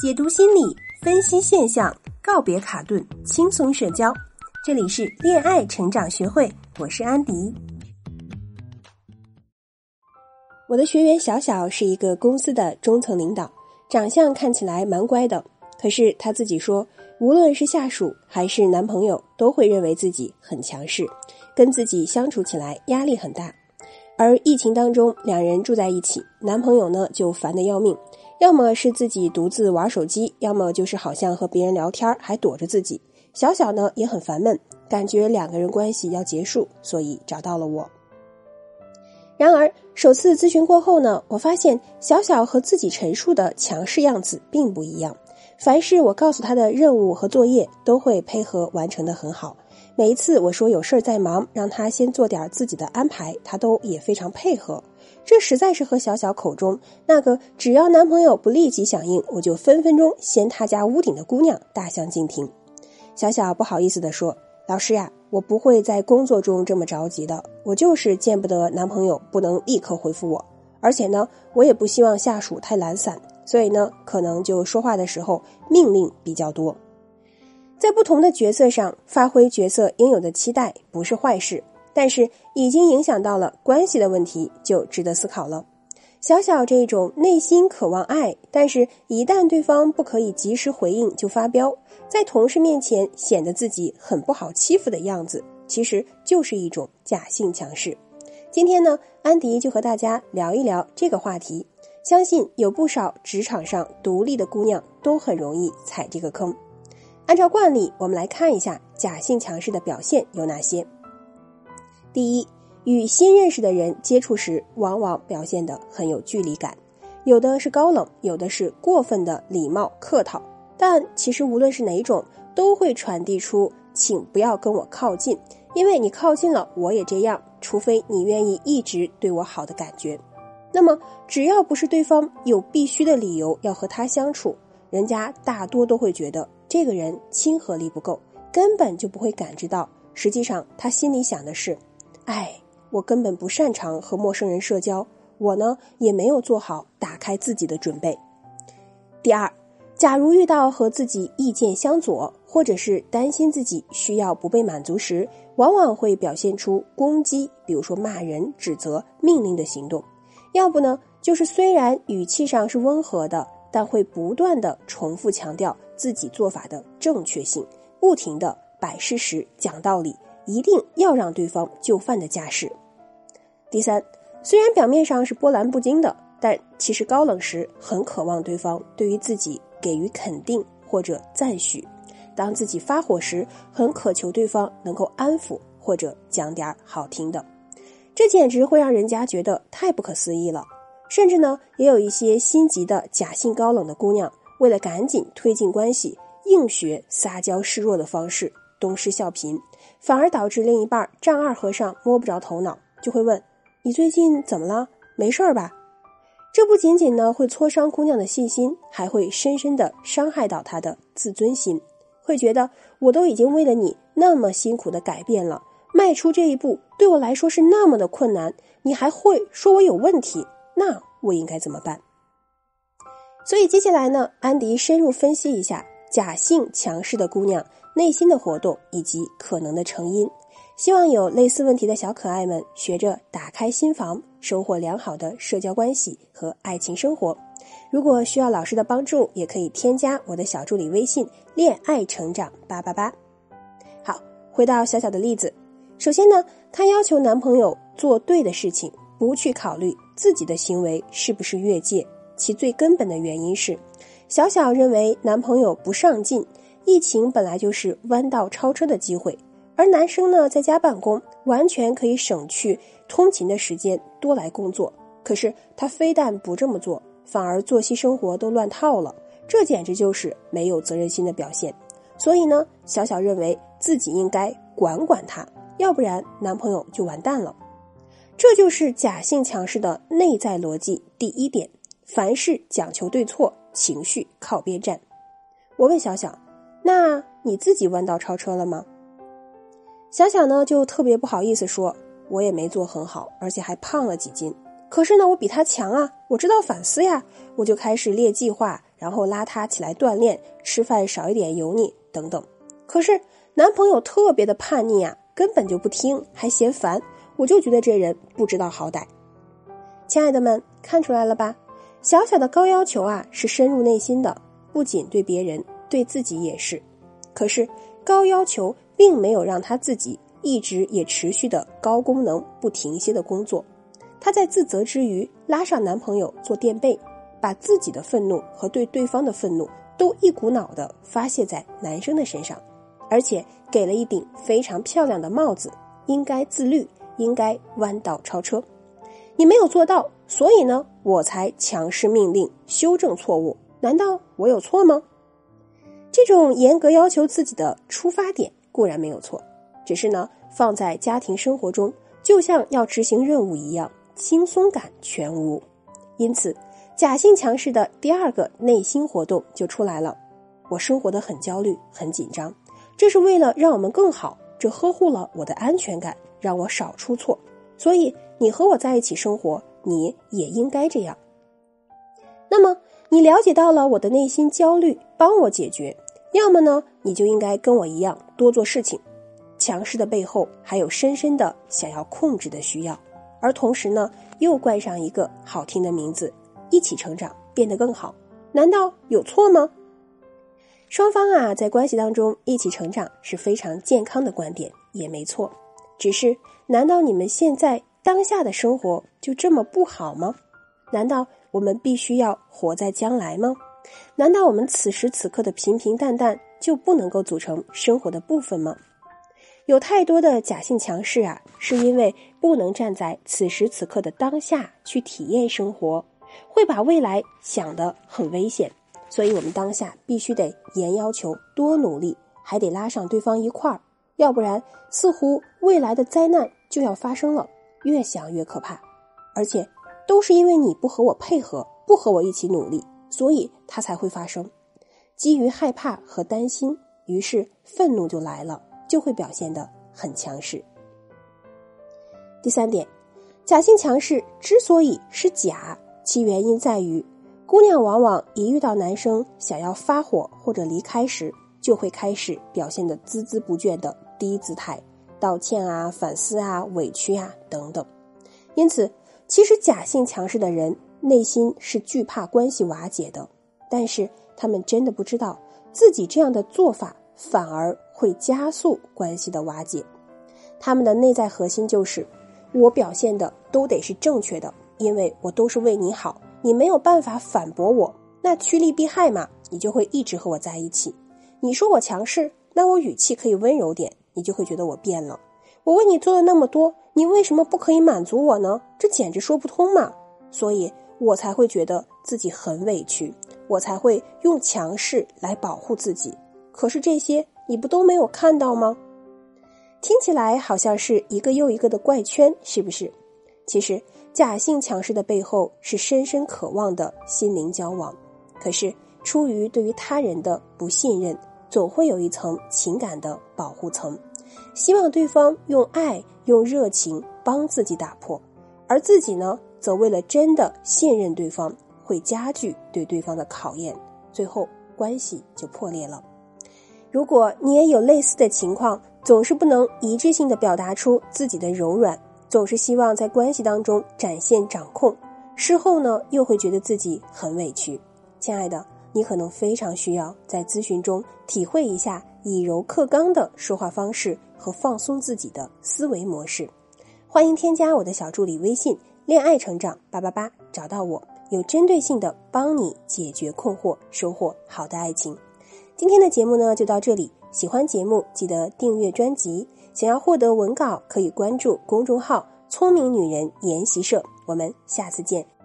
解读心理，分析现象，告别卡顿，轻松社交。这里是恋爱成长学会，我是安迪。我的学员小小是一个公司的中层领导，长相看起来蛮乖的。可是他自己说，无论是下属还是男朋友，都会认为自己很强势，跟自己相处起来压力很大。而疫情当中，两人住在一起，男朋友呢就烦得要命，要么是自己独自玩手机，要么就是好像和别人聊天还躲着自己。小小呢也很烦闷，感觉两个人关系要结束，所以找到了我。然而首次咨询过后呢，我发现小小和自己陈述的强势样子并不一样，凡是我告诉他的任务和作业，都会配合完成的很好。每一次我说有事儿在忙，让他先做点自己的安排，他都也非常配合。这实在是和小小口中那个只要男朋友不立即响应，我就分分钟掀他家屋顶的姑娘大相径庭。小小不好意思地说：“老师呀，我不会在工作中这么着急的，我就是见不得男朋友不能立刻回复我，而且呢，我也不希望下属太懒散，所以呢，可能就说话的时候命令比较多。”在不同的角色上发挥角色应有的期待不是坏事，但是已经影响到了关系的问题就值得思考了。小小这种内心渴望爱，但是一旦对方不可以及时回应就发飙，在同事面前显得自己很不好欺负的样子，其实就是一种假性强势。今天呢，安迪就和大家聊一聊这个话题，相信有不少职场上独立的姑娘都很容易踩这个坑。按照惯例，我们来看一下假性强势的表现有哪些。第一，与新认识的人接触时，往往表现得很有距离感，有的是高冷，有的是过分的礼貌客套。但其实无论是哪种，都会传递出“请不要跟我靠近，因为你靠近了，我也这样，除非你愿意一直对我好的感觉。”那么，只要不是对方有必须的理由要和他相处，人家大多都会觉得。这个人亲和力不够，根本就不会感知到。实际上，他心里想的是：“哎，我根本不擅长和陌生人社交，我呢也没有做好打开自己的准备。”第二，假如遇到和自己意见相左，或者是担心自己需要不被满足时，往往会表现出攻击，比如说骂人、指责、命令的行动；要不呢，就是虽然语气上是温和的。但会不断的重复强调自己做法的正确性，不停的摆事实、讲道理，一定要让对方就范的架势。第三，虽然表面上是波澜不惊的，但其实高冷时很渴望对方对于自己给予肯定或者赞许；当自己发火时，很渴求对方能够安抚或者讲点好听的。这简直会让人家觉得太不可思议了。甚至呢，也有一些心急的假性高冷的姑娘，为了赶紧推进关系，硬学撒娇示弱的方式，东施效颦，反而导致另一半丈二和尚摸不着头脑，就会问：“你最近怎么了？没事儿吧？”这不仅仅呢会挫伤姑娘的信心，还会深深的伤害到她的自尊心，会觉得我都已经为了你那么辛苦的改变了，迈出这一步对我来说是那么的困难，你还会说我有问题？那我应该怎么办？所以接下来呢，安迪深入分析一下假性强势的姑娘内心的活动以及可能的成因，希望有类似问题的小可爱们学着打开心房，收获良好的社交关系和爱情生活。如果需要老师的帮助，也可以添加我的小助理微信“恋爱成长八八八”。好，回到小小的例子，首先呢，她要求男朋友做对的事情。不去考虑自己的行为是不是越界，其最根本的原因是，小小认为男朋友不上进。疫情本来就是弯道超车的机会，而男生呢在家办公，完全可以省去通勤的时间，多来工作。可是他非但不这么做，反而作息生活都乱套了，这简直就是没有责任心的表现。所以呢，小小认为自己应该管管他，要不然男朋友就完蛋了。这就是假性强势的内在逻辑。第一点，凡事讲求对错，情绪靠边站。我问小小：“那你自己弯道超车了吗？”小小呢就特别不好意思说：“我也没做很好，而且还胖了几斤。可是呢，我比他强啊，我知道反思呀，我就开始列计划，然后拉他起来锻炼，吃饭少一点油腻等等。可是男朋友特别的叛逆啊，根本就不听，还嫌烦，我就觉得这人不知道好歹。亲爱的们，看出来了吧？小小的高要求啊，是深入内心的，不仅对别人，对自己也是。可是高要求并没有让他自己一直也持续的高功能不停歇的工作。她在自责之余，拉上男朋友做垫背，把自己的愤怒和对对方的愤怒都一股脑的发泄在男生的身上，而且给了一顶非常漂亮的帽子，应该自律，应该弯道超车。你没有做到，所以呢，我才强势命令修正错误。难道我有错吗？这种严格要求自己的出发点固然没有错，只是呢，放在家庭生活中，就像要执行任务一样，轻松感全无。因此，假性强势的第二个内心活动就出来了：我生活的很焦虑、很紧张，这是为了让我们更好，这呵护了我的安全感，让我少出错。所以。你和我在一起生活，你也应该这样。那么，你了解到了我的内心焦虑，帮我解决；要么呢，你就应该跟我一样多做事情。强势的背后还有深深的想要控制的需要，而同时呢，又冠上一个好听的名字——一起成长，变得更好。难道有错吗？双方啊，在关系当中一起成长是非常健康的观点，也没错。只是，难道你们现在？当下的生活就这么不好吗？难道我们必须要活在将来吗？难道我们此时此刻的平平淡淡就不能够组成生活的部分吗？有太多的假性强势啊，是因为不能站在此时此刻的当下去体验生活，会把未来想得很危险。所以我们当下必须得严要求多努力，还得拉上对方一块儿，要不然似乎未来的灾难就要发生了。越想越可怕，而且都是因为你不和我配合，不和我一起努力，所以它才会发生。基于害怕和担心，于是愤怒就来了，就会表现得很强势。第三点，假性强势之所以是假，其原因在于，姑娘往往一遇到男生想要发火或者离开时，就会开始表现得孜孜不倦的低姿态。道歉啊，反思啊，委屈啊，等等。因此，其实假性强势的人内心是惧怕关系瓦解的，但是他们真的不知道自己这样的做法反而会加速关系的瓦解。他们的内在核心就是：我表现的都得是正确的，因为我都是为你好，你没有办法反驳我，那趋利避害嘛，你就会一直和我在一起。你说我强势，那我语气可以温柔点。你就会觉得我变了。我为你做了那么多，你为什么不可以满足我呢？这简直说不通嘛！所以我才会觉得自己很委屈，我才会用强势来保护自己。可是这些你不都没有看到吗？听起来好像是一个又一个的怪圈，是不是？其实假性强势的背后是深深渴望的心灵交往，可是出于对于他人的不信任。总会有一层情感的保护层，希望对方用爱、用热情帮自己打破，而自己呢，则为了真的信任对方，会加剧对对方的考验，最后关系就破裂了。如果你也有类似的情况，总是不能一致性的表达出自己的柔软，总是希望在关系当中展现掌控，事后呢又会觉得自己很委屈，亲爱的。你可能非常需要在咨询中体会一下以柔克刚的说话方式和放松自己的思维模式。欢迎添加我的小助理微信“恋爱成长八八八”，找到我，有针对性的帮你解决困惑，收获好的爱情。今天的节目呢就到这里，喜欢节目记得订阅专辑。想要获得文稿可以关注公众号“聪明女人研习社”。我们下次见。